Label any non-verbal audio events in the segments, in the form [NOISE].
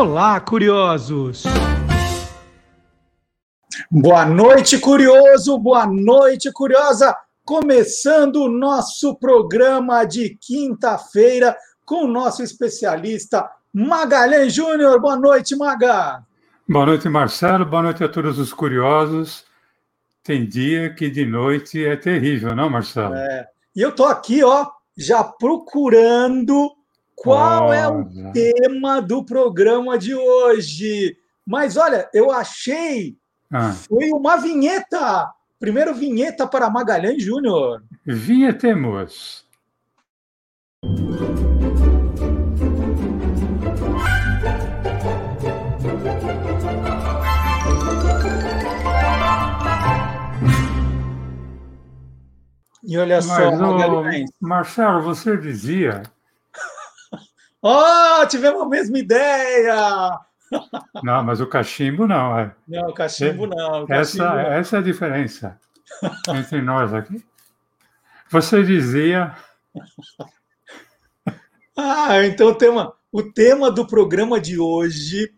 Olá, curiosos! Boa noite, curioso! Boa noite, curiosa! Começando o nosso programa de quinta-feira com o nosso especialista Magalhães Júnior. Boa noite, Maga! Boa noite, Marcelo. Boa noite a todos os curiosos. Tem dia que de noite é terrível, não, Marcelo? É. E eu tô aqui, ó, já procurando qual oh, é o tema do programa de hoje. Mas olha, eu achei ah. foi uma vinheta. Primeiro vinheta para Magalhães Júnior. Vinhetemos. E olha só, Mas, Marcelo, você dizia. Oh, tivemos a mesma ideia! [LAUGHS] Não, mas o cachimbo não. É. Não, o cachimbo não. O cachimbo essa, não. essa é a diferença entre nós aqui. Você dizia. [LAUGHS] Ah, então o tema, o tema do programa de hoje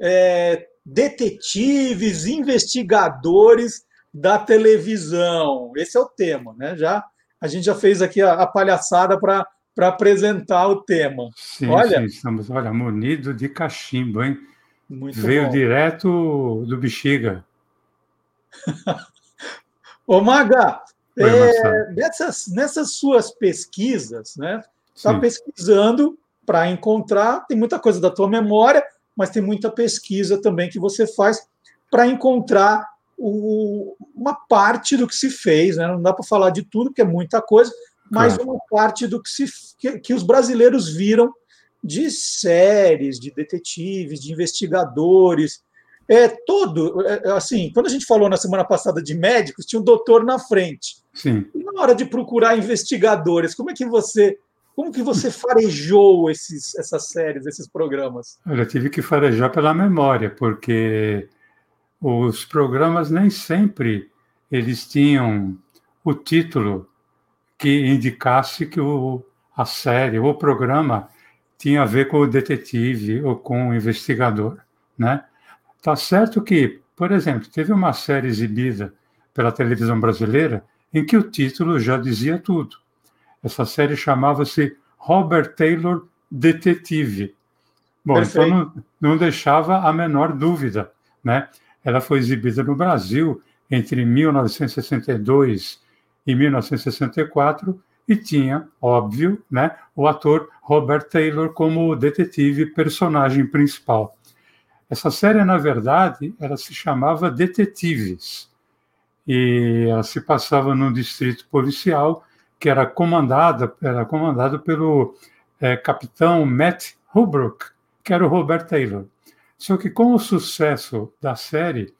é detetives, investigadores da televisão. Esse é o tema, né? Já a gente já fez aqui a, a palhaçada para para apresentar o tema. Sim, olha, sim, estamos, olha, munido de cachimbo, hein? Veio bom. direto do Bexiga. [LAUGHS] Ô, Maga, Oi, é, nessas, nessas suas pesquisas, né? Está pesquisando para encontrar, tem muita coisa da tua memória, mas tem muita pesquisa também que você faz para encontrar o, uma parte do que se fez, né? Não dá para falar de tudo, porque é muita coisa, mas claro. uma parte do que, se, que, que os brasileiros viram de séries, de detetives, de investigadores, é todo, é, é, assim, quando a gente falou na semana passada de médicos, tinha um doutor na frente. Sim. E na hora de procurar investigadores, como é que você, como que você farejou esses, essas séries, esses programas? Eu tive que farejar pela memória, porque os programas nem sempre eles tinham o título que indicasse que o, a série ou o programa tinha a ver com o detetive ou com o investigador, né? Tá certo que, por exemplo, teve uma série exibida pela televisão brasileira em que o título já dizia tudo. Essa série chamava-se Robert Taylor Detetive. Bom, Perfeito. então não, não deixava a menor dúvida, né? Ela foi exibida no Brasil entre 1962 e 1964 e tinha, óbvio, né, o ator Robert Taylor como detetive personagem principal. Essa série, na verdade, ela se chamava Detetives e ela se passava num distrito policial que era comandada era comandado pelo é, capitão Matt Holbrook, que era o Robert Taylor. Só que com o sucesso da série,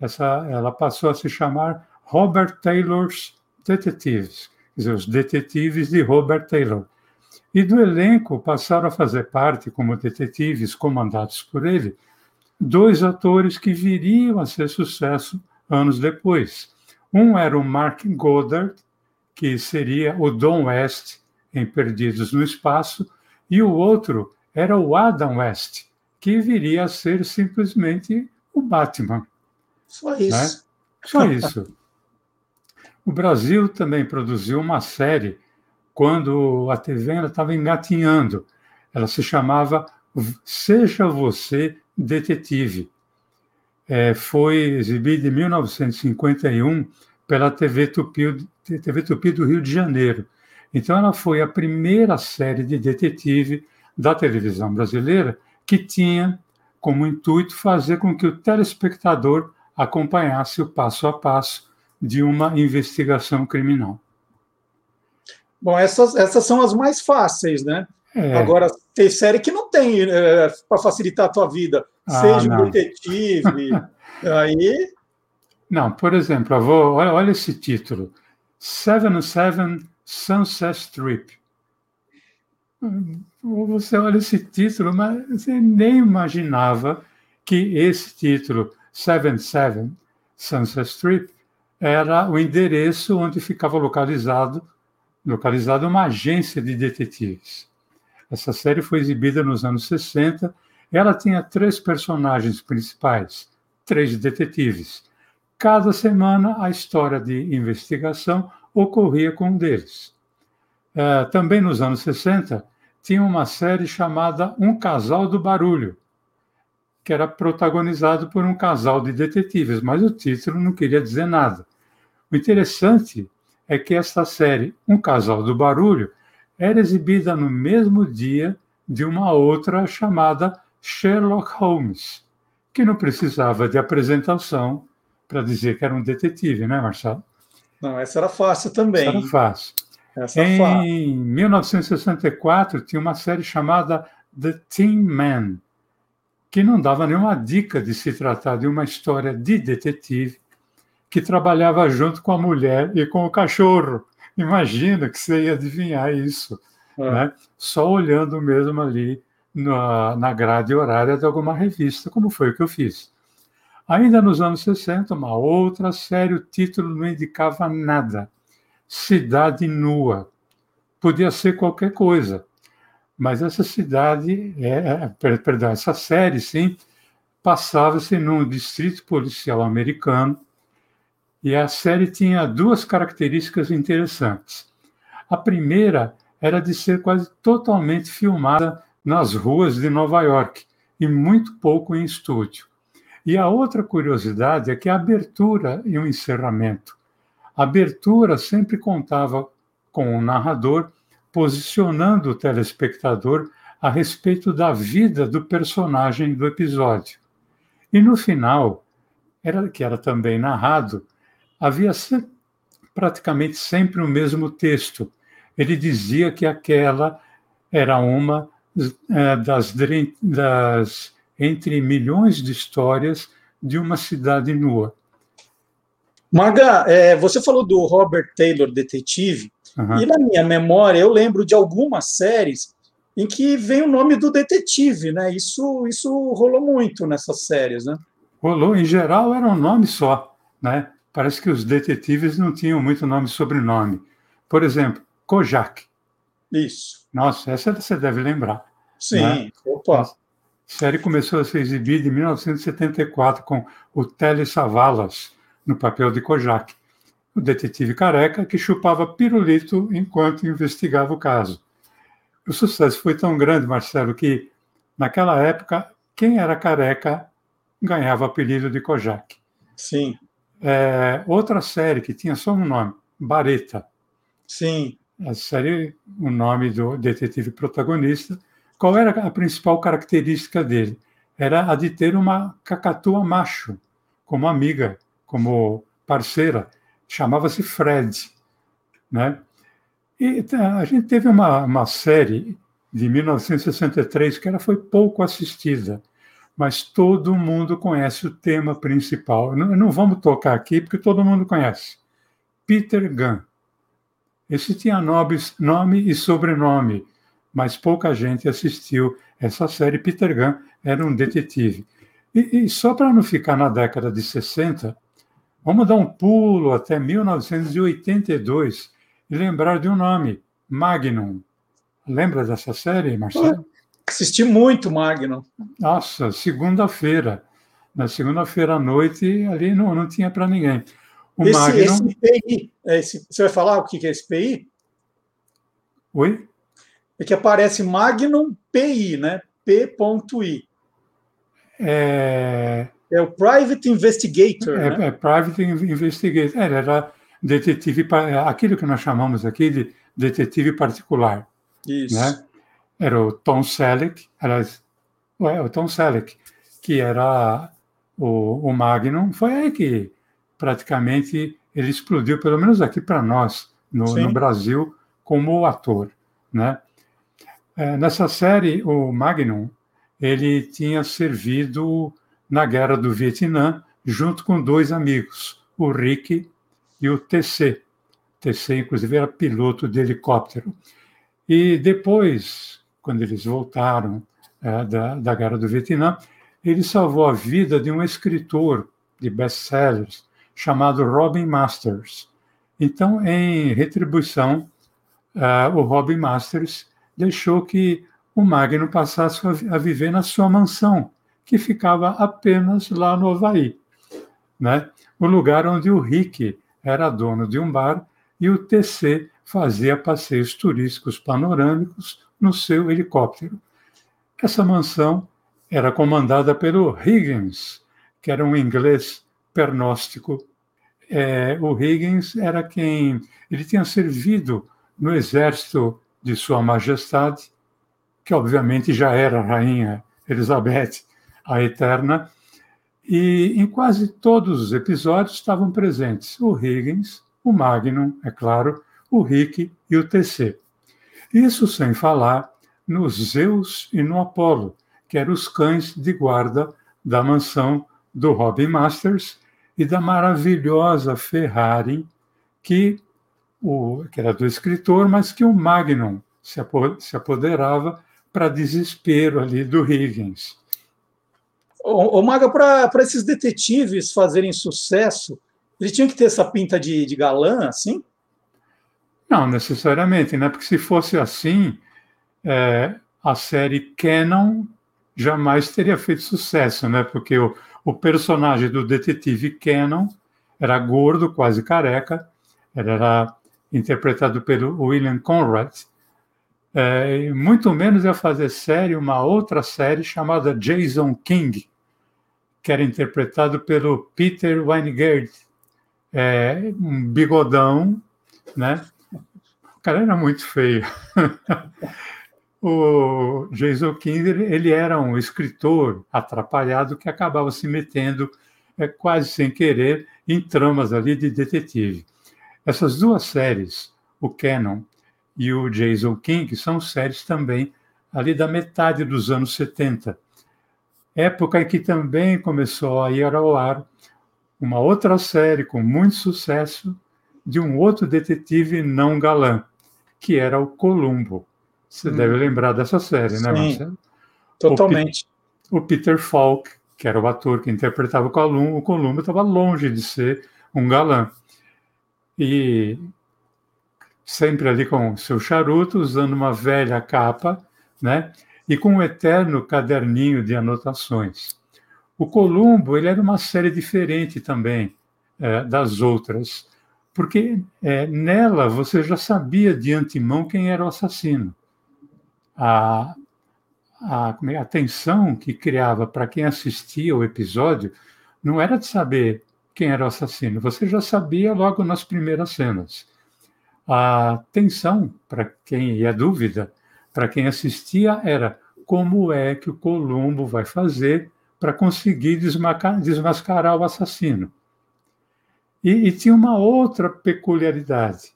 essa, ela passou a se chamar Robert Taylor's Detectives dizer, os detetives de Robert Taylor. E do elenco passaram a fazer parte, como detetives comandados por ele, dois atores que viriam a ser sucesso anos depois. Um era o Mark Goddard, que seria o Don West em Perdidos no Espaço, e o outro era o Adam West, que viria a ser simplesmente o Batman. Só isso. Né? Só isso. O Brasil também produziu uma série quando a TV estava engatinhando. Ela se chamava Seja Você Detetive. É, foi exibida em 1951 pela TV Tupi, TV Tupi do Rio de Janeiro. Então, ela foi a primeira série de detetive da televisão brasileira que tinha como intuito fazer com que o telespectador acompanhasse o passo a passo de uma investigação criminal. Bom, essas, essas são as mais fáceis, né? É. Agora, tem série que não tem é, para facilitar a tua vida. Ah, Seja um detetive. [LAUGHS] aí. Não, por exemplo, vou, olha, olha esse título: Seven Seven Sunset Strip. Você olha esse título, mas você nem imaginava que esse título, Seven Seven Sunset Strip, era o endereço onde ficava localizado, localizado uma agência de detetives. Essa série foi exibida nos anos 60 Ela tinha três personagens principais, três detetives. Cada semana, a história de investigação ocorria com um deles. É, também nos anos 60, tinha uma série chamada Um Casal do Barulho, que era protagonizado por um casal de detetives, mas o título não queria dizer nada. O interessante é que esta série, Um Casal do Barulho, era exibida no mesmo dia de uma outra chamada Sherlock Holmes, que não precisava de apresentação para dizer que era um detetive, né, Marcelo? Não, essa era fácil também. Essa era fácil. Essa em fácil. 1964, tinha uma série chamada The Tin Man, que não dava nenhuma dica de se tratar de uma história de detetive que trabalhava junto com a mulher e com o cachorro. Imagina que você ia adivinhar isso, é. né? só olhando mesmo ali na, na grade horária de alguma revista, como foi o que eu fiz. Ainda nos anos 60, uma outra série, o título não indicava nada. Cidade Nua. Podia ser qualquer coisa, mas essa cidade, é, é perdão, essa série, sim, passava-se num distrito policial americano e a série tinha duas características interessantes. A primeira era de ser quase totalmente filmada nas ruas de Nova York e muito pouco em estúdio. E a outra curiosidade é que a abertura e o encerramento. A abertura sempre contava com o narrador posicionando o telespectador a respeito da vida do personagem do episódio. E no final, era, que era também narrado, havia praticamente sempre o mesmo texto. Ele dizia que aquela era uma é, das, das entre milhões de histórias de uma cidade nua. Marga, é, você falou do Robert Taylor Detetive, uhum. e na minha memória eu lembro de algumas séries em que vem o nome do detetive, né? Isso, isso rolou muito nessas séries, né? Rolou, em geral era um nome só, né? Parece que os detetives não tinham muito nome e sobrenome. Por exemplo, Kojak. Isso. Nossa, essa você deve lembrar. Sim, né? opa. A série começou a ser exibida em 1974 com o Tele Savalas no papel de Kojak, o detetive careca que chupava pirulito enquanto investigava o caso. O sucesso foi tão grande, Marcelo, que naquela época quem era careca ganhava o apelido de Kojak. Sim. É, outra série que tinha só um nome, Bareta. Sim. A série, o nome do detetive protagonista. Qual era a principal característica dele? Era a de ter uma cacatua macho como amiga, como parceira. Chamava-se Fred, né? E tá, a gente teve uma, uma série de 1963 que ela foi pouco assistida, mas todo mundo conhece o tema principal. Não, não vamos tocar aqui, porque todo mundo conhece. Peter Gunn. Esse tinha nome, e sobrenome, mas pouca gente assistiu essa série. Peter Gunn era um detetive. E, e só para não ficar na década de 60, vamos dar um pulo até 1982 e lembrar de um nome, Magnum. Lembra dessa série, Marcelo? Assisti muito Magnum. Nossa, segunda-feira. Na segunda-feira à noite, ali não, não tinha para ninguém. O esse, Magnum... esse PI, é esse, você vai falar o que é esse PI? Oi? É que aparece Magnum PI, né? P.I. É... é o Private Investigator. É, né? é Private Investigator. Era, era detetive, aquilo que nós chamamos aqui de detetive particular. Isso. Né? Era o Tom Selleck, aliás, é, o Tom Selleck, que era o, o Magnum, foi aí que praticamente ele explodiu, pelo menos aqui para nós, no, no, Brasil, como ator. Né? É, nessa série, o Magnum, ele tinha servido na Guerra do Vietnã junto com dois amigos, o Rick e o TC. TC, inclusive, era piloto de helicóptero. E depois, quando eles voltaram é, da, da Guerra do Vietnã, ele salvou a vida de um escritor de best-sellers chamado Robin Masters. Então, em retribuição, uh, o Robin Masters deixou que o Magno passasse a viver na sua mansão, que ficava apenas lá no Havaí, né? o lugar onde o Rick era dono de um bar e o TC fazia passeios turísticos panorâmicos no seu helicóptero. Essa mansão era comandada pelo Higgins, que era um inglês pernóstico. É, o Higgins era quem ele tinha servido no exército de Sua Majestade, que obviamente já era rainha Elizabeth a Eterna, e em quase todos os episódios estavam presentes o Higgins, o Magnum, é claro, o Rick e o TC. Isso sem falar no Zeus e no Apolo, que eram os cães de guarda da mansão do Robin Masters e da maravilhosa Ferrari, que, o, que era do escritor, mas que o Magnum se, apoderava para desespero ali do Higgins. Ô, ô Maga, para esses detetives fazerem sucesso, eles tinham que ter essa pinta de, de galã, assim? Não, necessariamente, né? Porque se fosse assim, é, a série Canon jamais teria feito sucesso, né? Porque o, o personagem do detetive Canon era gordo, quase careca, era interpretado pelo William Conrad. É, muito menos ia fazer série uma outra série chamada Jason King, que era interpretado pelo Peter Weingart, é, um bigodão, né? Cara era muito feio. [LAUGHS] o Jason Kinder ele era um escritor atrapalhado que acabava se metendo é, quase sem querer em tramas ali de detetive. Essas duas séries, o Canon e o Jason King, são séries também ali da metade dos anos 70, época em que também começou a ir ao ar uma outra série com muito sucesso de um outro detetive não galã, que era o Columbo. Você hum. deve lembrar dessa série, né, Marcelo? Totalmente. O, o, Peter Falk, que era o ator que interpretava o Columbo, o Columbo estava longe de ser um galã. E sempre ali com seu charuto, usando uma velha capa, né? E com um eterno caderninho de anotações. O Columbo ele era uma série diferente também é, das outras, porque é, nela você já sabia de antemão quem era o assassino a, a, é, a tensão que criava para quem assistia o episódio não era de saber quem era o assassino, você já sabia logo nas primeiras cenas. A tensão, para quem ia dúvida, para quem assistia, era como é que o Columbo vai fazer para conseguir desmascarar o assassino. E, e, tinha uma outra peculiaridade.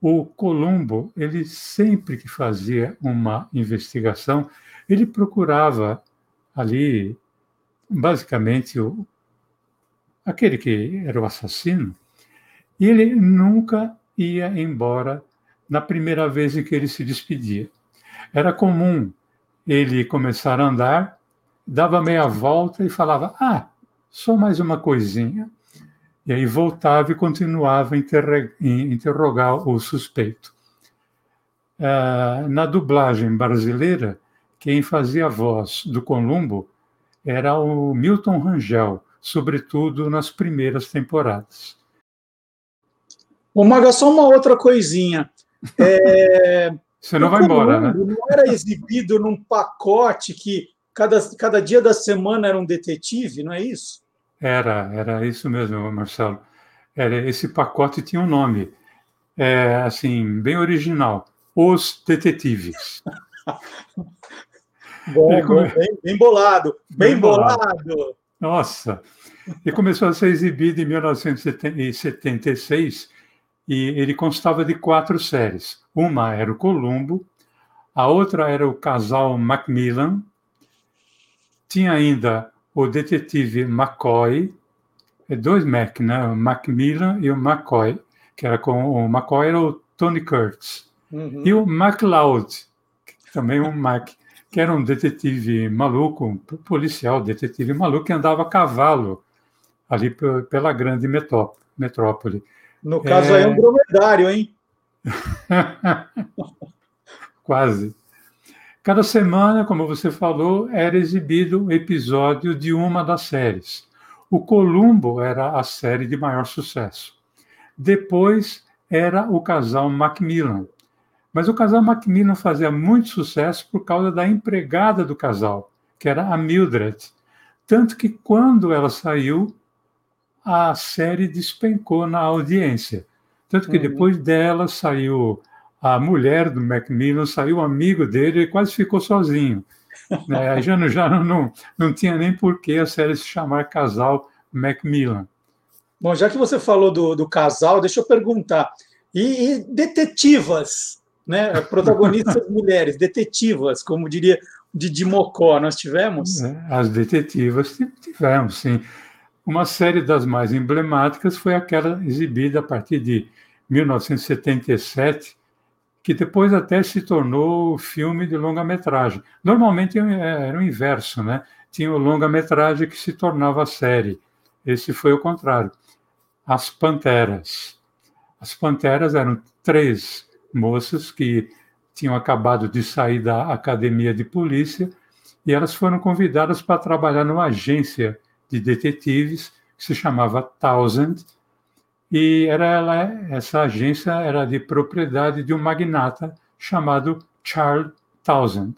O Columbo, ele sempre que fazia uma investigação, ele procurava ali, basicamente, o, aquele que era o assassino, e ele nunca ia embora na primeira vez em que ele se despedia. Era comum ele começar a andar, dava meia volta e falava: Ah, só mais uma coisinha. E aí voltava e continuava a interrogar o suspeito. Uh, na dublagem brasileira, quem fazia a voz do Columbo era o Milton Rangel, sobretudo nas primeiras temporadas. O Maga, só uma outra coisinha. É... [LAUGHS] Você não vai embora, né? Não era exibido num pacote que cada, cada dia da semana era um detetive, não é isso? Era, era isso mesmo, Marcelo. Era, esse pacote tinha um nome, é, assim, bem original: Os Detetives. [LAUGHS] bom, come... bem, bem, bolado, bem, bem bolado. bolado. Nossa! E começou a ser exibido em 1976 e ele constava de quatro séries. Uma era o Columbo, a outra era o casal Macmillan, tinha ainda o detetive McCoy, é dois Mac, né? O Macmillan e o McCoy, que era com o McCoy era o Tony Curtis. Uhum. E o MacLeod, também um Mac, que era um detetive maluco, um policial, detetive maluco, que andava a cavalo ali pela grande metrópole. No caso é... aí é um dromedário, hein? [LAUGHS] Quase. Cada semana, como você falou, era exibido um episódio de uma das séries. O Columbo era a série de maior sucesso. Depois era o casal Macmillan. Mas o casal Macmillan fazia muito sucesso por causa da empregada do casal, que era a Mildred. Tanto que quando ela saiu, a série despencou na audiência. Tanto que uhum. depois dela saiu a mulher do Macmillan, saiu amigo dele e quase ficou sozinho. É, já não, já não, não tinha nem por que a série se chamar Casal Macmillan. Bom, já que você falou do, do casal, deixa eu perguntar. E, e detetivas, né? Protagonistas [LAUGHS] mulheres, detetivas, como diria Didi Mocó, nós tivemos? É, as detetivas tivemos, sim. Uma série das mais emblemáticas foi aquela exibida a partir de 1977, que depois até se tornou filme de longa-metragem. Normalmente é, era o inverso, né? Tinha o longa-metragem que se tornava série. Esse foi o contrário. As Panteras. As Panteras eram três moças que tinham acabado de sair da academia de polícia e elas foram convidadas para trabalhar numa agência de detetives que se chamava Thousand e era ela, essa agência era de propriedade de um magnata chamado Charles Townsend.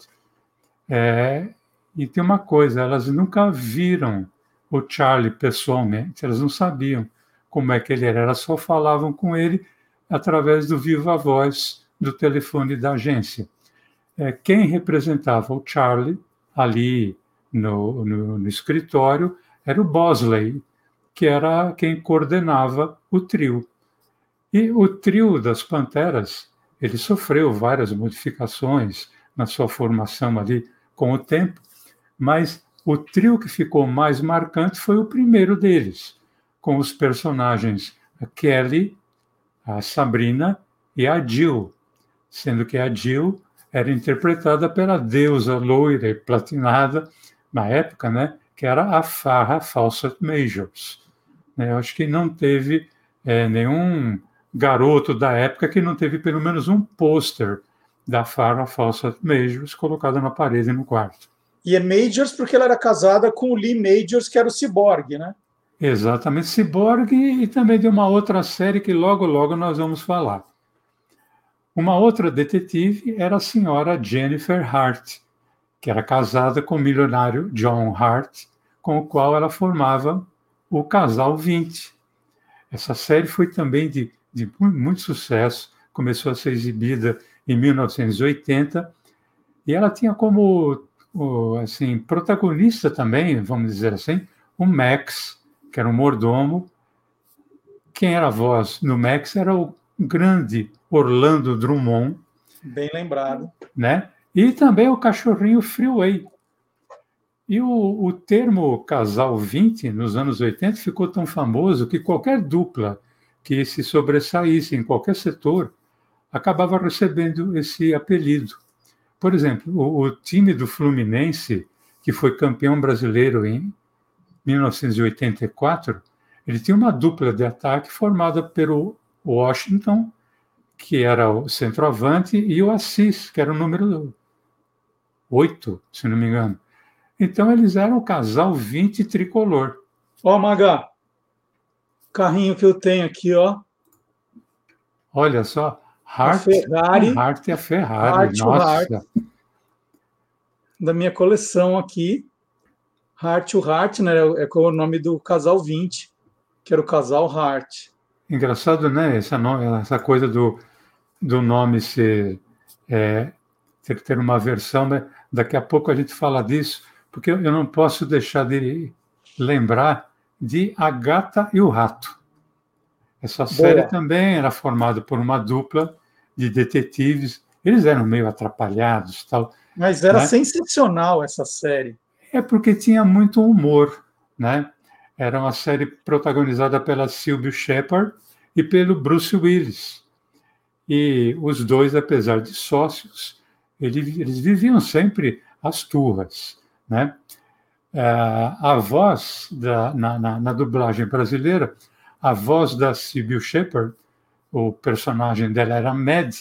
É, e tem uma coisa, elas nunca viram o Charlie pessoalmente, elas não sabiam como é que ele era, elas só falavam com ele através do viva voz do telefone da agência. É, quem representava o Charlie ali no, no, no escritório era o Bosley, que era quem coordenava o trio. E o trio das Panteras, ele sofreu várias modificações na sua formação ali com o tempo, mas o trio que ficou mais marcante foi o primeiro deles, com os personagens a Kelly, a Sabrina e a Jill, sendo que a Jill era interpretada pela deusa loira e platinada na época, né, que era a Farrah Fawcett Majors. Né? Eu acho que não teve é, nenhum garoto da época que não teve pelo menos um pôster da Farrah Fawcett Majors colocado na parede no quarto. E é Majors porque ela era casada com o Lee Majors, que era o Cyborg, né? Exatamente, Cyborg e também de uma outra série que logo, logo nós vamos falar. Uma outra detetive era a senhora Jennifer Hart, que era casada com o milionário John Hart, com o qual ela formava o Casal 20. Essa série foi também de, de muito sucesso, começou a ser exibida em 1980 e ela tinha como assim protagonista também, vamos dizer assim, o Max, que era um mordomo. Quem era a voz no Max era o grande Orlando Drummond. Bem lembrado. Né? E também o cachorrinho Freeway, e o, o termo casal 20, nos anos 80, ficou tão famoso que qualquer dupla que se sobressaísse em qualquer setor acabava recebendo esse apelido. Por exemplo, o, o time do Fluminense, que foi campeão brasileiro em 1984, ele tinha uma dupla de ataque formada pelo Washington, que era o centroavante, e o Assis, que era o número 8, se não me engano. Então eles eram o casal 20 tricolor. Ó, Maga, carrinho que eu tenho aqui, ó. Olha só, Hart, a Ferrari, Hart e a Ferrari, Hart, nossa. Hart, da minha coleção aqui. Hart o Hart, né? É o nome do casal 20, que era o casal Hart. Engraçado, né? Essa, essa coisa do, do nome ser é, ter que ter uma versão, né? Daqui a pouco a gente fala disso porque eu não posso deixar de lembrar de A Gata e o Rato. Essa série Boa. também era formada por uma dupla de detetives. Eles eram meio atrapalhados, tal. Mas era né? sensacional essa série. É porque tinha muito humor, né? Era uma série protagonizada pela Sylvia Shepard e pelo Bruce Willis. E os dois, apesar de sócios, eles, eles viviam sempre as turras. Né? É, a voz, da, na, na, na, dublagem brasileira, a voz da Sibyl Shepard, o personagem dela era Mad,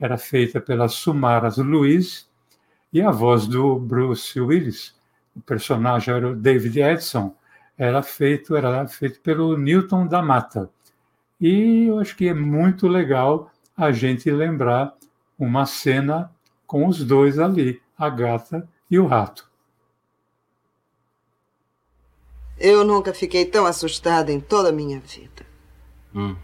era feita pela Sumaras Luiz, E a voz do Bruce Willis, o personagem era o David Edson, era feito, era feito pelo Newton da Mata. E eu acho que é muito legal a gente lembrar uma cena com os dois ali, a gata e o rato. Eu nunca fiquei tão assustada em toda a minha vida. Uhum.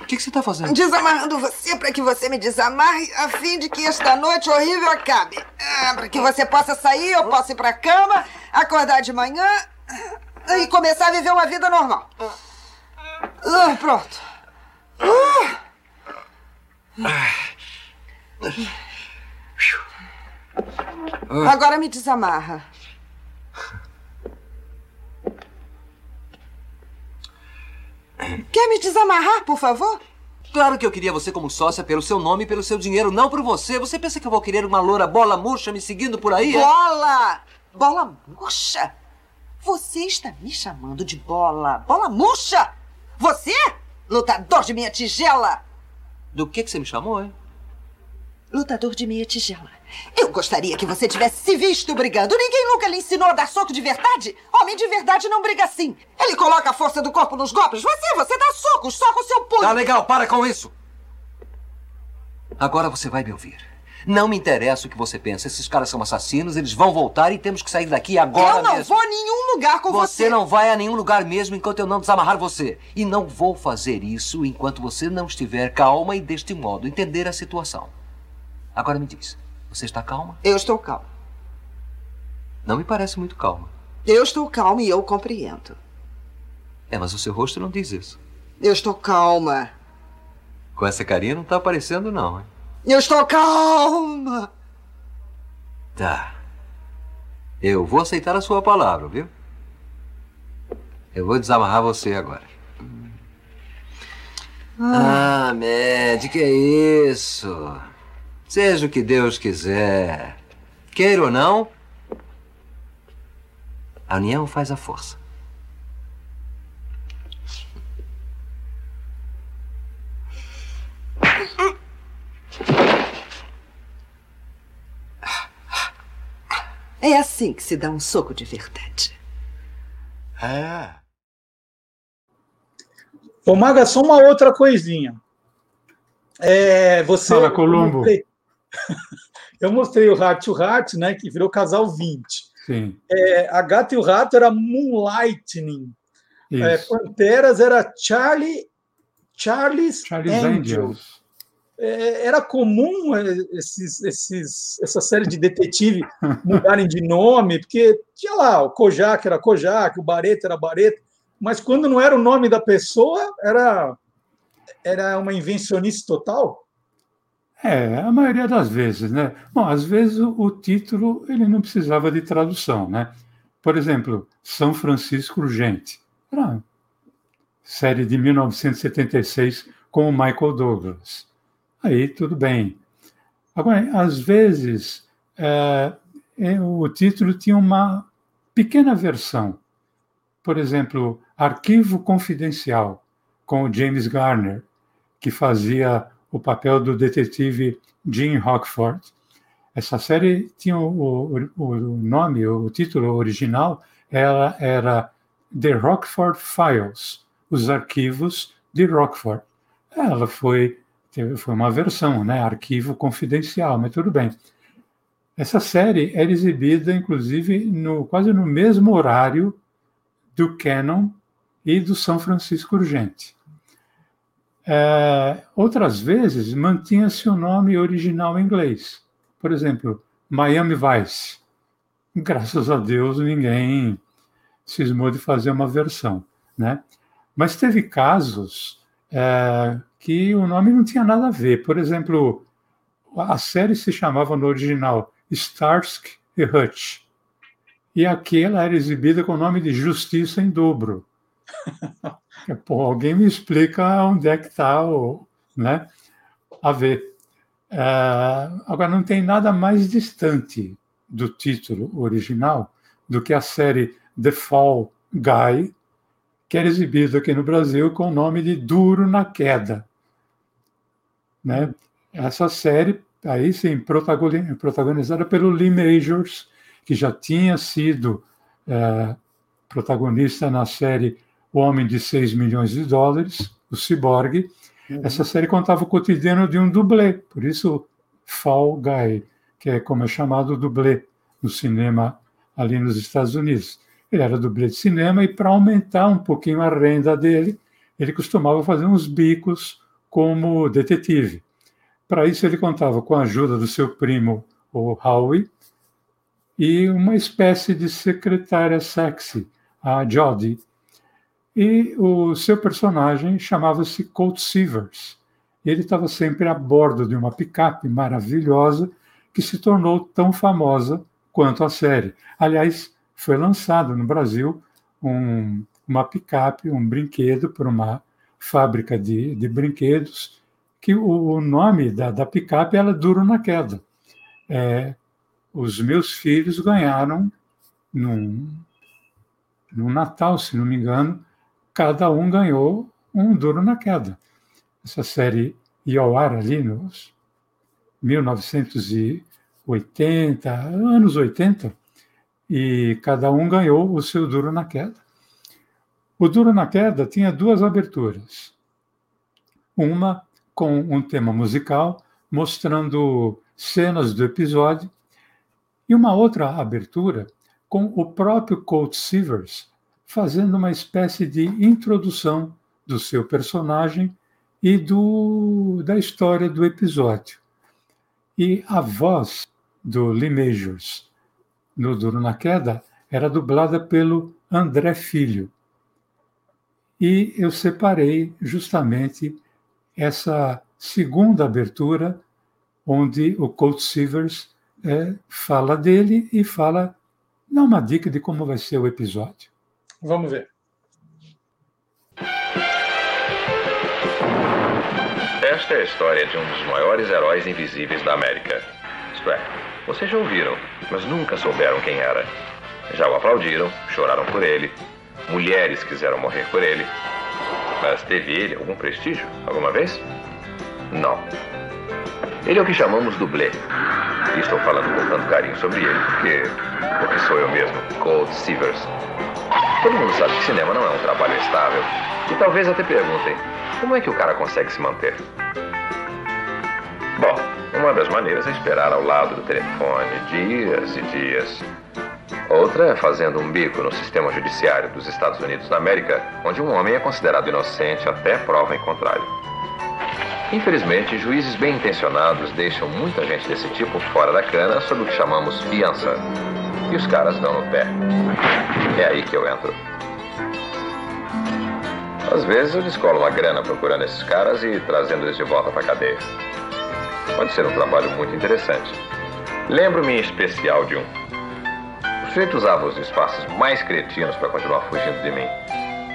O que, que, você está fazendo? Desamarrando você para que você me desamarre, a fim de que esta noite horrível acabe. Ah, para que você possa sair, eu possa ir para a cama, acordar de manhã e começar a viver uma vida normal. Ah, pronto. Ah. Agora me desamarra. Quer me desamarrar, por favor? Claro que eu queria você como sócia pelo seu nome e pelo seu dinheiro, não por você. Você pensa que eu vou querer uma loura bola murcha me seguindo por aí? É? Bola! É? Bola murcha? Você está me chamando de bola? Bola murcha? Você? Lutador de minha tigela! Do que, que você me chamou, hein? Lutador de meia tigela. Eu gostaria que você tivesse se visto brigando. Ninguém nunca lhe ensinou a dar soco de verdade? Homem de verdade não briga assim. Ele coloca a força do corpo nos golpes. Você, você dá socos, só com seu punho. Tá legal, para com isso. Agora você vai me ouvir. Não me interessa o que você pensa. Esses caras são assassinos, eles vão voltar e temos que sair daqui agora Eu não mesmo. vou a nenhum lugar com você. Você não vai a nenhum lugar mesmo enquanto eu não desamarrar você. E não vou fazer isso enquanto você não estiver calma e deste modo entender a situação. Agora me diz, você está calma? Eu estou calma. Não me parece muito calma. Eu estou calma e eu compreendo. É, mas o seu rosto não diz isso. Eu estou calma. Com essa carinha não está aparecendo, não, hein? Eu estou calma. Tá. Eu vou aceitar a sua palavra, viu? Eu vou desamarrar você agora. Ah, ah Mad, que é isso? Seja o que Deus quiser. Queira ou não, a união faz a força. É assim que se dá um soco de verdade. É. Ô, Maga, só uma outra coisinha. É, você. Fala, Colombo. [LAUGHS] eu mostrei o Rato o Rato, né, que virou casal 20. Sim. É, a Gata e o Rato era Moonlightning. É, Panteras era Charlie, Charlie's, Charlie's Angels. Angels. É, era comum esses, esses, essa série de detetive [LAUGHS] mudarem de nome, porque tinha lá, o Kojak era Kojak, o Barreto era Barreto, mas quando não era o nome da pessoa, era, era uma invencionice total? É, a maioria das vezes, né? Bom, às vezes o, o, título ele não precisava de tradução, né? Por exemplo, São Francisco Urgente. Era série de 1976 com o Michael Douglas. Aí tudo bem. Agora, às vezes é, é, o título tinha uma pequena versão. Por exemplo, Arquivo Confidencial, com o James Garner, que fazia o papel do detetive Jim Rockford. Essa série tinha o, o, o nome, o título original ela era The Rockford Files, os arquivos de Rockford. Ela foi foi uma versão, né, arquivo confidencial, mas tudo bem. Essa série era exibida, inclusive, no, quase no mesmo horário do Canon e do São Francisco Urgente. É, outras vezes mantinha-se o nome original em inglês. Por exemplo, Miami Vice. Graças a Deus ninguém cismou de fazer uma versão, né? Mas teve casos é, que o nome não tinha nada a ver. Por exemplo, a série se chamava no original Starsky e Hutch. E aqui ela era exibida com o nome de Justiça em Dobro. [LAUGHS] Pô, alguém me explica onde é que está o, né, a ver. É, agora, não tem nada mais distante do título original do que a série The Fall Guy, que era exibida aqui no Brasil com o nome de Duro na Queda. Né? Essa série aí sim, protagonizada pelo Lee Majors, que já tinha sido é, protagonista na série O Homem de 6 milhões de dólares, o Cyborg. Uhum. Essa série contava o cotidiano de um dublê, por isso Fall Guy, que é como é chamado o dublê no cinema ali nos Estados Unidos. Ele era dublê de cinema e para aumentar um pouquinho a renda dele, ele costumava fazer uns bicos como detetive. Para isso ele contava com a ajuda do seu primo, o Howie, e uma espécie de secretária sexy, a Jodie. E o seu personagem chamava-se Colt Seavers. Ele estava sempre a bordo de uma picape maravilhosa que se tornou tão famosa quanto a série. Aliás, foi lançado no Brasil um, uma picape, um brinquedo por uma fábrica de, de brinquedos, que o, o nome da, da picape era Duro na Queda. É, os meus filhos ganharam num, no Natal, se não me engano, cada um ganhou um Duro na Queda. Essa série ia ao ar ali nos 1980, anos 80, e cada um ganhou o seu Duro na Queda. O Duro na Queda tinha duas aberturas. Uma com um tema musical, mostrando cenas do episódio, e uma outra abertura com o próprio Colt Seavers fazendo uma espécie de introdução do seu personagem e do, da história do episódio. E a voz do Lee Majors no Duro na Queda era dublada pelo André Filho. E eu separei justamente essa segunda abertura, onde o Colt Seavers é, fala dele e fala, dá uma dica de como vai ser o episódio. Vamos ver. Esta é a história de um dos maiores heróis invisíveis da América. Isto é, vocês já ouviram, mas nunca souberam quem era. Já o aplaudiram, choraram por ele, mulheres quiseram morrer por ele. Mas teve ele algum prestígio alguma vez? Não. Ele é o que chamamos dublê. E estou falando com tanto carinho sobre ele porque, porque sou eu mesmo, Cold Seavers. Todo mundo sabe que cinema não é um trabalho estável. E talvez até perguntem, como é que o cara consegue se manter? Bom, uma das maneiras é esperar ao lado do telefone dias e dias. Outra é fazendo um bico no sistema judiciário dos Estados Unidos da América, onde um homem é considerado inocente até prova em contrário. Infelizmente, juízes bem intencionados deixam muita gente desse tipo fora da cana sob o que chamamos fiança. E os caras dão no pé. É aí que eu entro. Às vezes eu descolo uma grana procurando esses caras e trazendo eles de volta para a cadeia. Pode ser um trabalho muito interessante. Lembro-me em especial de um. O sujeito usava os disfarces mais cretinos para continuar fugindo de mim.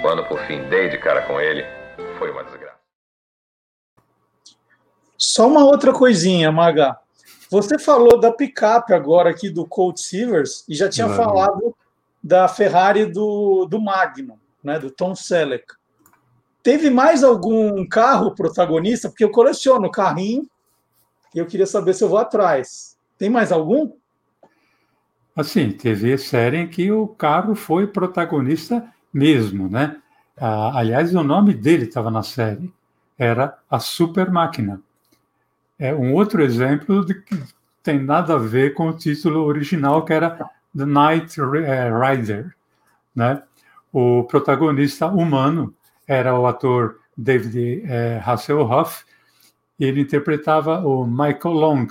Quando por fim dei de cara com ele, foi uma desgraça. Só uma outra coisinha, Maga. Você falou da picape agora aqui do Colt Sievers e já tinha falado da Ferrari do, do Magnum, né, do Tom Selleck. Teve mais algum carro protagonista? Porque eu coleciono carrinho e eu queria saber se eu vou atrás. Tem mais algum? Assim, teve série em que o carro foi protagonista mesmo, né? Ah, aliás, o nome dele estava na série. Era a Super Máquina. É um outro exemplo de que tem nada a ver com o título original, que era The Night é, Rider. Né? O protagonista humano era o ator David é, Hasselhoff, e ele interpretava o Michael Long,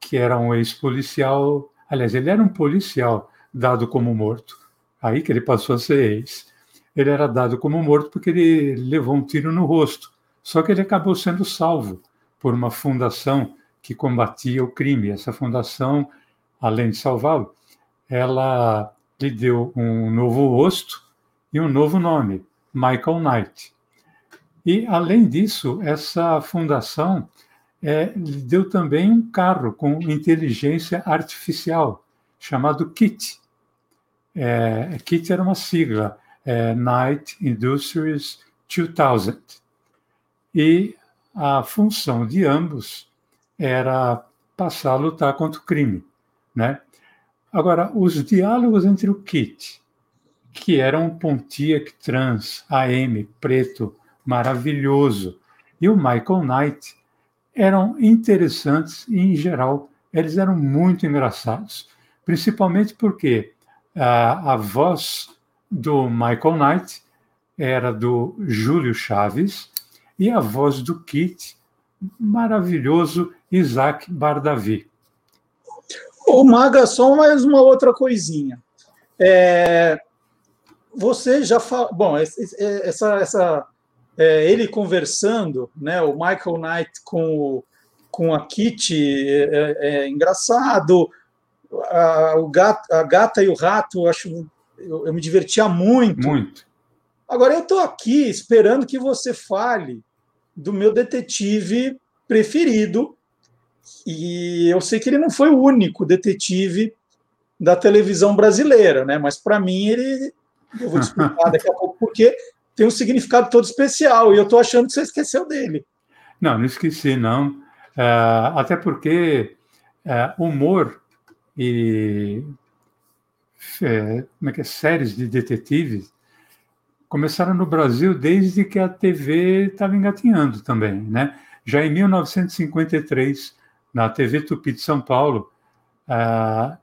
que era um ex-policial. Aliás, ele era um policial dado como morto. Aí que ele passou a ser ex. Ele era dado como morto porque ele levou um tiro no rosto. Só que ele acabou sendo salvo por uma fundação que combatia o crime. Essa fundação, além de salvá-lo, ela lhe deu um novo rosto e um novo nome, Michael Knight. E, além disso, essa fundação é, lhe deu também um carro com inteligência artificial, chamado KIT. É, KIT era uma sigla, é, Knight Industries 2000. E a função de ambos era passar a lutar contra o crime, né? Agora, os diálogos entre o Kit, que era um Pontiac trans, AM, preto, maravilhoso, e o Michael Knight, eram interessantes e, em geral, eles eram muito engraçados, principalmente porque a, a voz do Michael Knight era do Júlio Chaves e a voz do Kit, maravilhoso Isaac Bardavi. O Maga, só mais uma outra coisinha. É, você já falou. Bom, essa, essa, é, ele conversando, né, o Michael Knight com, o, com a Kitty é, é, é engraçado. A, o gato, a gata e o rato, eu acho. Eu, eu me divertia muito. Muito. Agora eu estou aqui esperando que você fale do meu detetive preferido. E eu sei que ele não foi o único detetive da televisão brasileira, né? Mas para mim ele, eu vou explicar daqui a pouco porque tem um significado todo especial e eu estou achando que você esqueceu dele. Não, não esqueci não. Uh, até porque uh, humor e uh, como é que é, séries de detetives começaram no Brasil desde que a TV estava engatinhando também, né? Já em 1953, na TV Tupi de São Paulo, ah,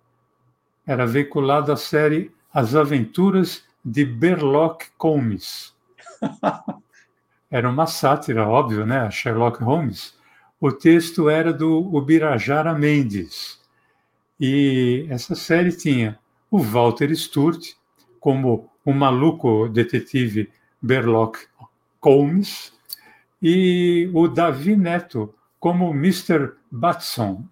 era veiculada a série As Aventuras de Sherlock Holmes. Era uma sátira, óbvio, né? A Sherlock Holmes. O texto era do Ubirajara Mendes. E essa série tinha o Walter Sturt como o maluco detetive Berlock Holmes e o Davi Neto como Mr. Batson.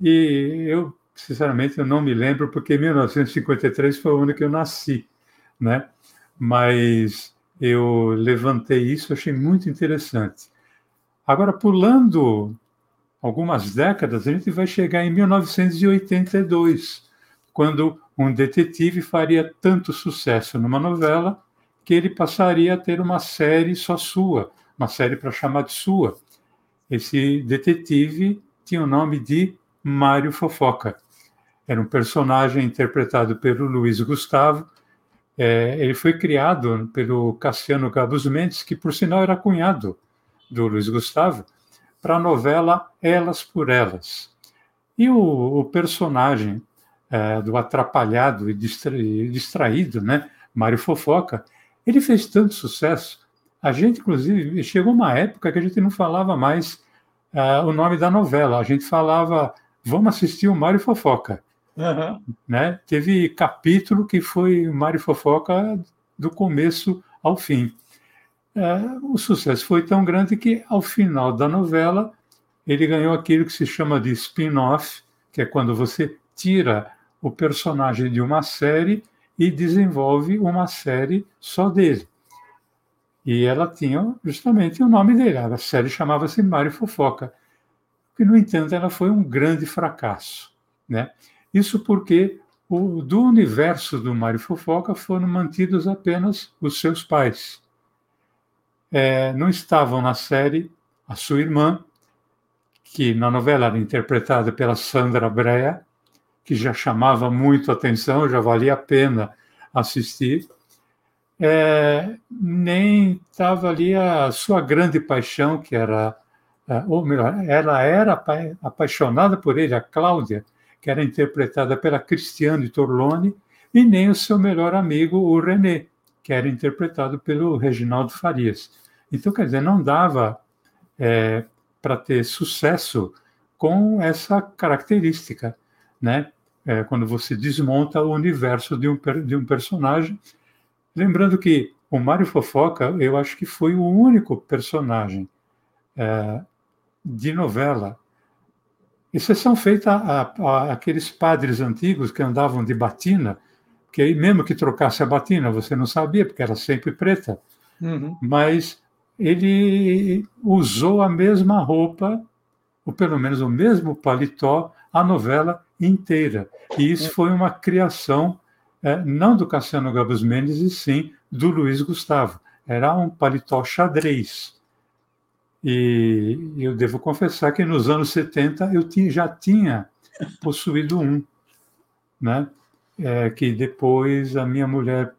E eu, sinceramente, eu não me lembro, porque 1953 foi o ano que eu nasci, né? Mas eu levantei isso, achei muito interessante. Agora, pulando algumas décadas, a gente vai chegar em 1982, quando um detetive faria tanto sucesso numa novela que ele passaria a ter uma série só sua, uma série para chamar de sua. Esse detetive tinha o nome de Mário Fofoca. Era um personagem interpretado pelo Luiz Gustavo. É, ele foi criado pelo Cassiano Gabus Mendes, que por sinal era cunhado do Luiz Gustavo, para a novela Elas por Elas. E o, o personagem é, do atrapalhado e distraído, né? Mário Fofoca, ele fez tanto sucesso. A gente, inclusive, chegou uma época que a gente não falava mais uh, o nome da novela. A gente falava, vamos assistir o Mário Fofoca. Uhum. Né? Teve capítulo que foi Mário Fofoca do começo ao fim. Uh, o sucesso foi tão grande que, ao final da novela, ele ganhou aquilo que se chama de spin-off, que é quando você tira o personagem de uma série e desenvolve uma série só dele. E ela tinha justamente o nome dele. A série chamava-se Mário Fofoca. Que, no entanto, ela foi um grande fracasso. Né? Isso porque o, do universo do Mário Fofoca foram mantidos apenas os seus pais. É, não estavam na série a sua irmã, que na novela era interpretada pela Sandra Brea, que já chamava muito atenção, já valia a pena assistir, é, nem estava ali a sua grande paixão, que era, é, ou melhor, ela era apaixonada por ele, a Cláudia, que era interpretada pela Cristiane Torlone, e nem o seu melhor amigo, o René, que era interpretado pelo Reginaldo Farias. Então, quer dizer, não dava é, para ter sucesso com essa característica né? É, quando você desmonta o universo de um, de um personagem. Lembrando que o Mário Fofoca, eu acho que foi o único personagem é, de novela, exceção feita a, a, aqueles padres antigos que andavam de batina, que aí mesmo que trocasse a batina, você não sabia, porque era sempre preta, uhum. mas ele usou a mesma roupa, ou pelo menos o mesmo paletó, a novela inteira. E isso foi uma criação é, não do Cassiano Gabus Mendes, e sim do Luiz Gustavo. Era um paletó xadrez. E eu devo confessar que nos anos 70 eu tinha, já tinha possuído um, né? É, que depois a minha mulher,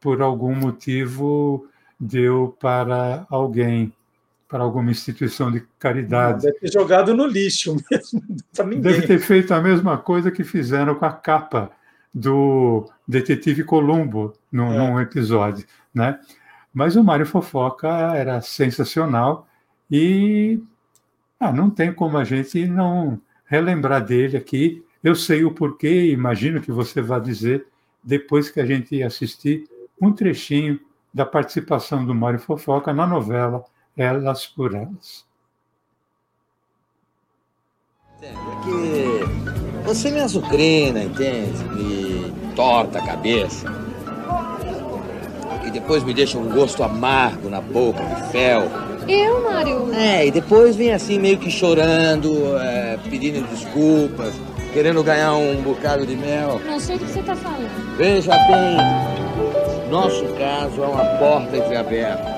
por algum motivo, deu para alguém, para alguma instituição de caridade. Deve ter jogado no lixo mesmo, [LAUGHS] para ninguém. Deve ter feito a mesma coisa que fizeram com a capa do Detetive Columbo num, é. num episódio, né? Mas o Mário Fofoca era sensacional e ah, não tem como a gente não relembrar dele aqui. Eu sei o porquê, imagino que você vai dizer depois que a gente assistir um trechinho da participação do Mário Fofoca na novela Elas por Elas. É que você me azucrina, entende? Me torta a cabeça. E depois me deixa um gosto amargo na boca, de fel. Eu, Mário? É, e depois vem assim meio que chorando, é, pedindo desculpas, querendo ganhar um bocado de mel. Não sei do que você tá falando. Veja bem, nosso caso é uma porta entreaberta.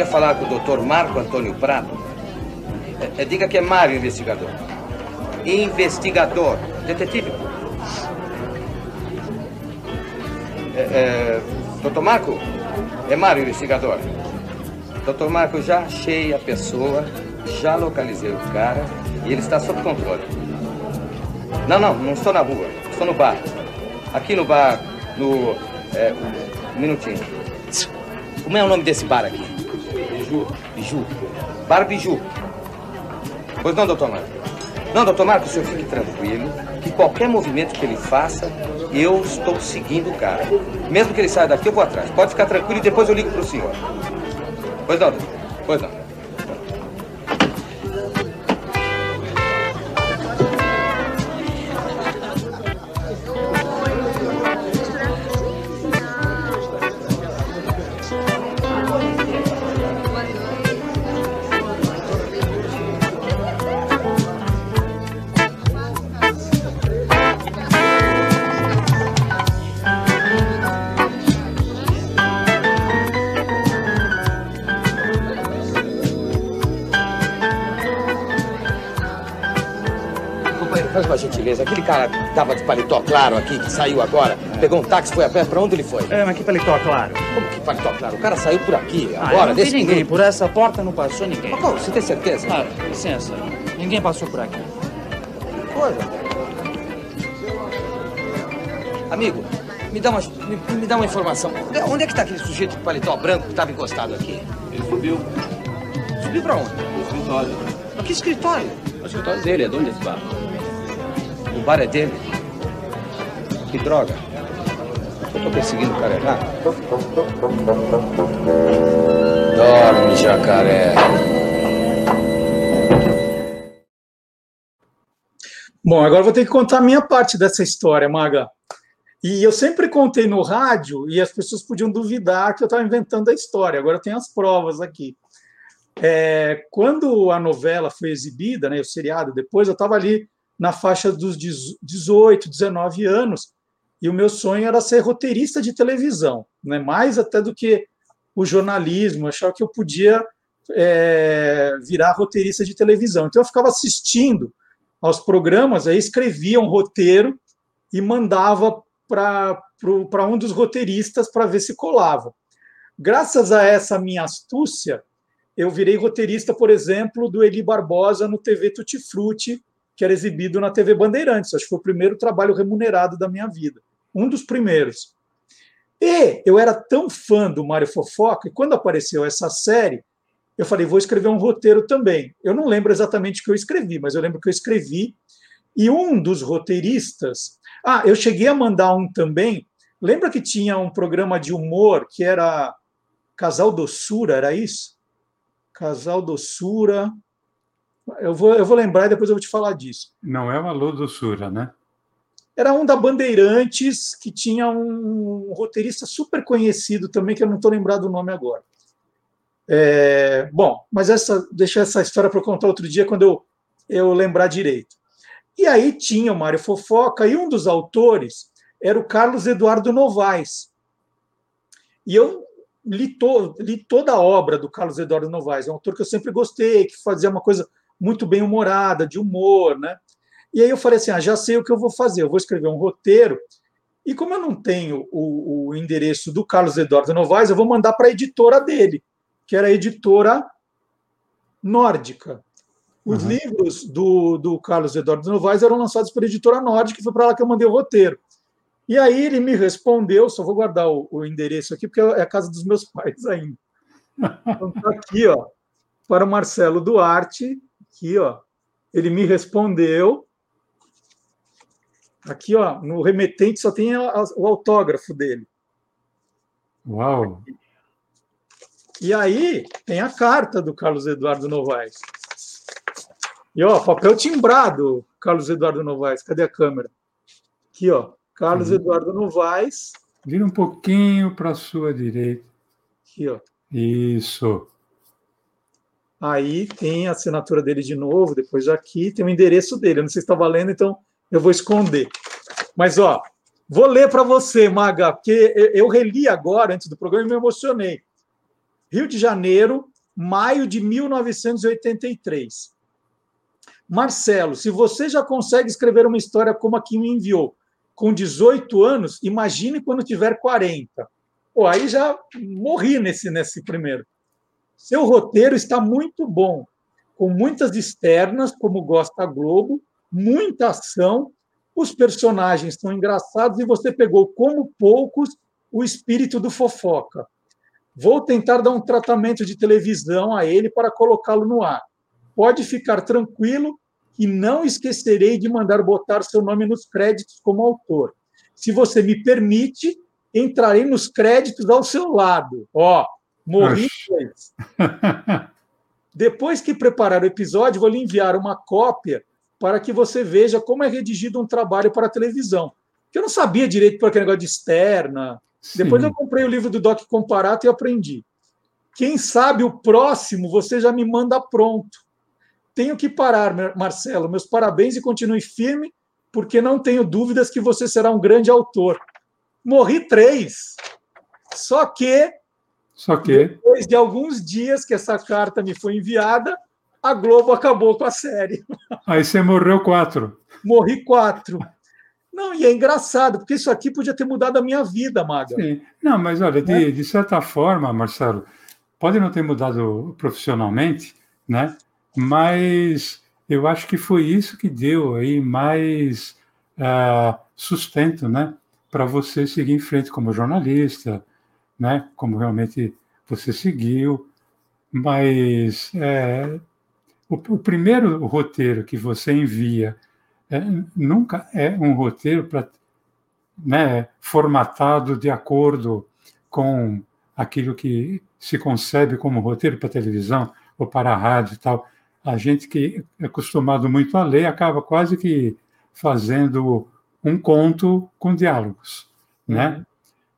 queria falar com o doutor Marco Antônio Prado. É, é, diga que é Mário investigador. Investigador. Detetive. É, é, doutor Marco? É Mário investigador. Doutor Marco, já achei a pessoa, já localizei o cara e ele está sob controle. Não, não, não estou na rua, estou no bar. Aqui no bar, no. É, um minutinho. Como é o nome desse bar aqui? Biju. Biju. Bar Biju. Pois não, doutor Marco? Não, doutor Marco, o senhor fique tranquilo que qualquer movimento que ele faça, eu estou seguindo o cara. Mesmo que ele saia daqui, eu vou atrás. Pode ficar tranquilo e depois eu ligo para o senhor. Pois não, doutor? Pois não. Cara que tava de paletó claro aqui, que saiu agora, pegou um táxi, foi a pé, pra onde ele foi? É, mas que paletó claro? Como que paletó claro? O cara saiu por aqui, ah, agora, não desse ninguém, minuto. por essa porta não passou ninguém. Mas, você tem certeza? Claro, licença. Ninguém passou por aqui. Coisa. Amigo, me dá, uma, me, me, dá uma informação. Onde é que tá aquele sujeito de paletó branco que estava encostado aqui? Ele subiu. Subiu pra onde? No escritório. Mas que escritório? O escritório dele, é dono desse bar. O bar é dele. Que droga. Eu tô perseguindo o cara errado. Dorme, jacaré. Bom, agora vou ter que contar a minha parte dessa história, Maga. E eu sempre contei no rádio e as pessoas podiam duvidar que eu estava inventando a história. Agora tem as provas aqui. É, quando a novela foi exibida, né, o seriado, depois eu estava ali na faixa dos 18, 19 anos, e o meu sonho era ser roteirista de televisão, né? mais até do que o jornalismo, achava que eu podia é, virar roteirista de televisão. Então eu ficava assistindo aos programas, aí escrevia um roteiro e mandava para um dos roteiristas para ver se colava. Graças a essa minha astúcia, eu virei roteirista, por exemplo, do Eli Barbosa no TV Tutti Frutti, que era exibido na TV Bandeirantes. Acho que foi o primeiro trabalho remunerado da minha vida. Um dos primeiros. E eu era tão fã do Mário Fofoca, e quando apareceu essa série, eu falei, vou escrever um roteiro também. Eu não lembro exatamente o que eu escrevi, mas eu lembro que eu escrevi. E um dos roteiristas. Ah, eu cheguei a mandar um também. Lembra que tinha um programa de humor que era Casal Doçura, era isso? Casal Doçura. Eu vou, eu vou lembrar e depois eu vou te falar disso. Não é o Alô Doçura, né? Era um da Bandeirantes, que tinha um roteirista super conhecido também, que eu não estou lembrado o nome agora. É, bom, mas essa, deixa essa história para contar outro dia, quando eu, eu lembrar direito. E aí tinha o Mário Fofoca, e um dos autores era o Carlos Eduardo Novaes. E eu li, to, li toda a obra do Carlos Eduardo Novaes, é um autor que eu sempre gostei, que fazia uma coisa muito bem humorada, de humor, né? E aí eu falei assim: ah, já sei o que eu vou fazer, eu vou escrever um roteiro. E como eu não tenho o, o endereço do Carlos Eduardo Novaes, eu vou mandar para a editora dele, que era a editora nórdica. Os uhum. livros do, do Carlos Eduardo Novaes eram lançados pela editora nórdica, e foi para lá que eu mandei o roteiro. E aí ele me respondeu, só vou guardar o, o endereço aqui, porque é a casa dos meus [LAUGHS] pais ainda. Então tá aqui, ó, para o Marcelo Duarte, aqui, ó, ele me respondeu Aqui, ó, no remetente só tem o autógrafo dele. Uau! E aí tem a carta do Carlos Eduardo Novaes. E ó, papel timbrado, Carlos Eduardo Novaes. Cadê a câmera? Aqui, ó, Carlos uhum. Eduardo Novaes. Vira um pouquinho para a sua direita. Aqui, ó. Isso. Aí tem a assinatura dele de novo, depois aqui tem o endereço dele. Eu não sei se está valendo, então eu vou esconder. Mas, ó, vou ler para você, Maga, porque eu reli agora, antes do programa, e me emocionei. Rio de Janeiro, maio de 1983. Marcelo, se você já consegue escrever uma história como a que me enviou, com 18 anos, imagine quando tiver 40. Pô, aí já morri nesse, nesse primeiro. Seu roteiro está muito bom, com muitas externas, como gosta a Globo, muita ação, os personagens são engraçados e você pegou, como poucos, o espírito do fofoca. Vou tentar dar um tratamento de televisão a ele para colocá-lo no ar. Pode ficar tranquilo que não esquecerei de mandar botar seu nome nos créditos como autor. Se você me permite, entrarei nos créditos ao seu lado. Ó, morri. Depois que preparar o episódio, vou lhe enviar uma cópia para que você veja como é redigido um trabalho para a televisão. Que eu não sabia direito para aquele negócio de externa. Sim. Depois eu comprei o livro do Doc Comparato e aprendi. Quem sabe o próximo você já me manda pronto. Tenho que parar, Marcelo. Meus parabéns e continue firme, porque não tenho dúvidas que você será um grande autor. Morri três. Só que, Só que, depois de alguns dias que essa carta me foi enviada, a Globo acabou com a série. Aí você morreu quatro. Morri quatro. Não, e é engraçado, porque isso aqui podia ter mudado a minha vida, Maga. Sim. Não, mas olha, de, é. de certa forma, Marcelo, pode não ter mudado profissionalmente, né? Mas eu acho que foi isso que deu aí mais uh, sustento, né? Para você seguir em frente como jornalista, né? Como realmente você seguiu. Mas é, o, o primeiro roteiro que você envia é, nunca é um roteiro para né, formatado de acordo com aquilo que se concebe como roteiro para televisão ou para a rádio e tal. A gente que é acostumado muito a ler acaba quase que fazendo um conto com diálogos, né?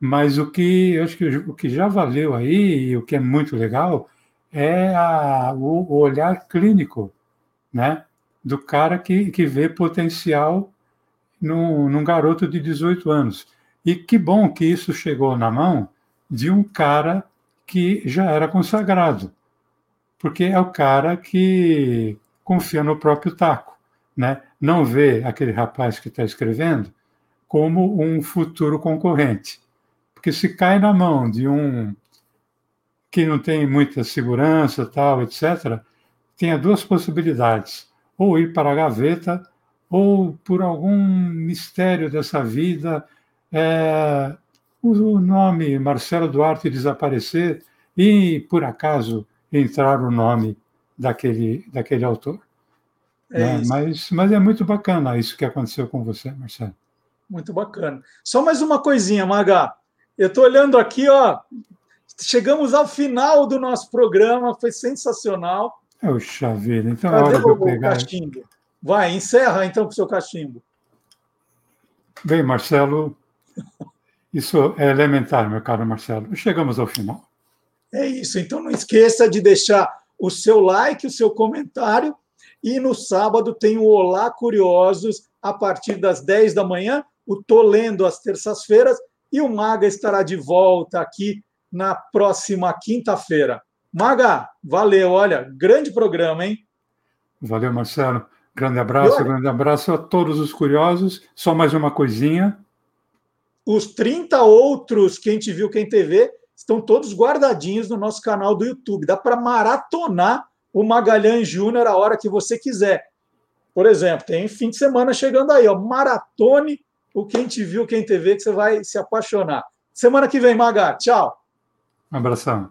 Mas o que eu acho que o que já valeu aí e o que é muito legal é a, o, o, olhar clínico, né? Do cara que, que vê potencial num, num garoto de 18 anos. E que bom que isso chegou na mão de um cara que já era consagrado, porque é o cara que confia no próprio taco, né? Não vê aquele rapaz que está escrevendo como um futuro concorrente, porque se cai na mão de um que não tem muita segurança, tal, etc., tenha duas possibilidades: ou ir para a gaveta, ou por algum mistério dessa vida, é, o nome Marcelo Duarte desaparecer e, por acaso, entrar o nome daquele, daquele autor. É né? mas, mas é muito bacana isso que aconteceu com você, Marcelo. Muito bacana. Só mais uma coisinha, Maga. Eu estou olhando aqui, ó. Chegamos ao final do nosso programa, foi sensacional. É o chaveiro, então é hora de eu pegar. Cachimbo? Vai, encerra então com o seu cachimbo. Bem, Marcelo, [LAUGHS] isso é elementar, meu caro Marcelo. Chegamos ao final. É isso. Então não esqueça de deixar o seu like, o seu comentário. E no sábado tem o Olá Curiosos a partir das 10 da manhã. O Tô Lendo às terças-feiras. E o Maga estará de volta aqui na próxima quinta-feira. Maga, valeu. Olha, grande programa, hein? Valeu, Marcelo. Grande abraço, grande abraço a todos os curiosos. Só mais uma coisinha. Os 30 outros Quem Te Viu, Quem TV estão todos guardadinhos no nosso canal do YouTube. Dá para maratonar o Magalhães Júnior a hora que você quiser. Por exemplo, tem fim de semana chegando aí, ó. Maratone o Quem Te Viu, Quem TV, que você vai se apaixonar. Semana que vem, Maga. Tchau. Um abração.